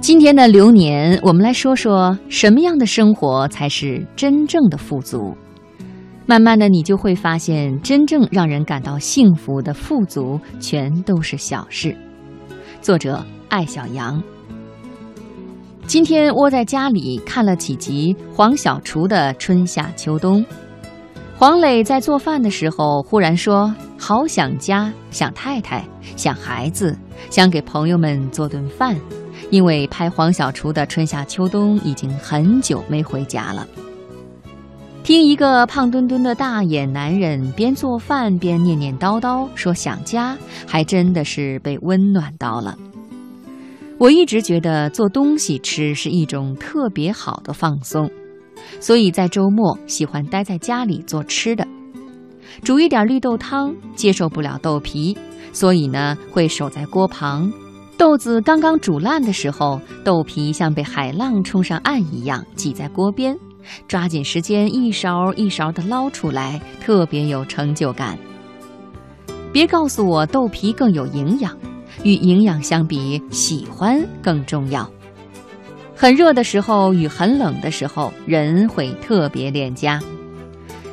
今天的流年，我们来说说什么样的生活才是真正的富足。慢慢的，你就会发现，真正让人感到幸福的富足，全都是小事。作者艾小羊。今天窝在家里看了几集黄小厨的《春夏秋冬》，黄磊在做饭的时候忽然说：“好想家，想太太，想孩子，想给朋友们做顿饭。”因为拍黄小厨的春夏秋冬已经很久没回家了。听一个胖墩墩的大眼男人边做饭边念念叨叨说想家，还真的是被温暖到了。我一直觉得做东西吃是一种特别好的放松，所以在周末喜欢待在家里做吃的，煮一点绿豆汤，接受不了豆皮，所以呢会守在锅旁。豆子刚刚煮烂的时候，豆皮像被海浪冲上岸一样挤在锅边，抓紧时间一勺一勺地捞出来，特别有成就感。别告诉我豆皮更有营养，与营养相比，喜欢更重要。很热的时候与很冷的时候，人会特别恋家。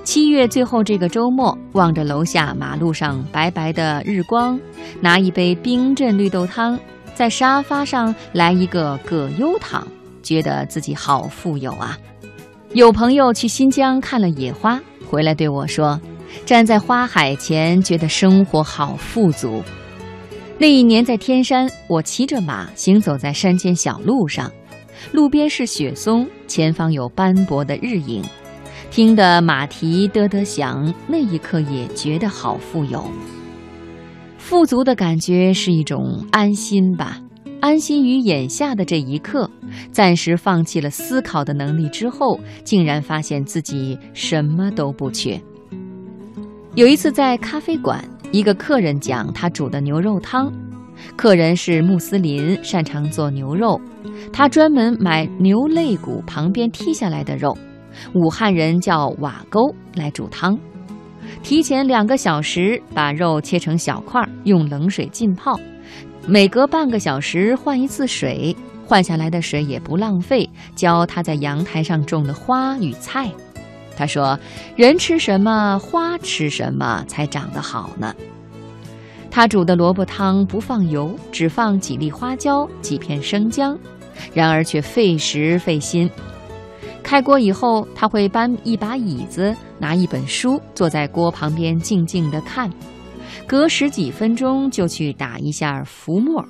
七月最后这个周末，望着楼下马路上白白的日光，拿一杯冰镇绿豆汤。在沙发上来一个葛优躺，觉得自己好富有啊！有朋友去新疆看了野花，回来对我说：“站在花海前，觉得生活好富足。”那一年在天山，我骑着马行走在山间小路上，路边是雪松，前方有斑驳的日影，听得马蹄嘚嘚响，那一刻也觉得好富有。富足的感觉是一种安心吧，安心于眼下的这一刻，暂时放弃了思考的能力之后，竟然发现自己什么都不缺。有一次在咖啡馆，一个客人讲他煮的牛肉汤，客人是穆斯林，擅长做牛肉，他专门买牛肋骨旁边剔下来的肉，武汉人叫瓦沟来煮汤。提前两个小时把肉切成小块，用冷水浸泡，每隔半个小时换一次水，换下来的水也不浪费，浇他在阳台上种的花与菜。他说：“人吃什么，花吃什么，才长得好呢。”他煮的萝卜汤不放油，只放几粒花椒、几片生姜，然而却费时费心。开锅以后，他会搬一把椅子，拿一本书，坐在锅旁边静静地看。隔十几分钟就去打一下浮沫。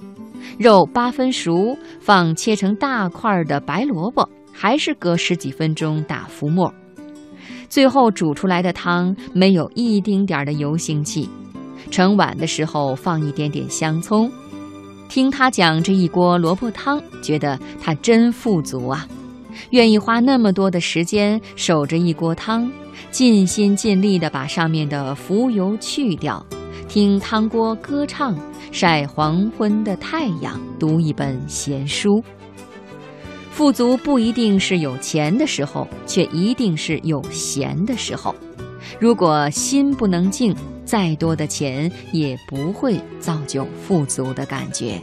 肉八分熟，放切成大块的白萝卜，还是隔十几分钟打浮沫。最后煮出来的汤没有一丁点儿的油腥气。盛碗的时候放一点点香葱。听他讲这一锅萝卜汤，觉得他真富足啊。愿意花那么多的时间守着一锅汤，尽心尽力地把上面的浮油去掉，听汤锅歌唱，晒黄昏的太阳，读一本闲书。富足不一定是有钱的时候，却一定是有闲的时候。如果心不能静，再多的钱也不会造就富足的感觉。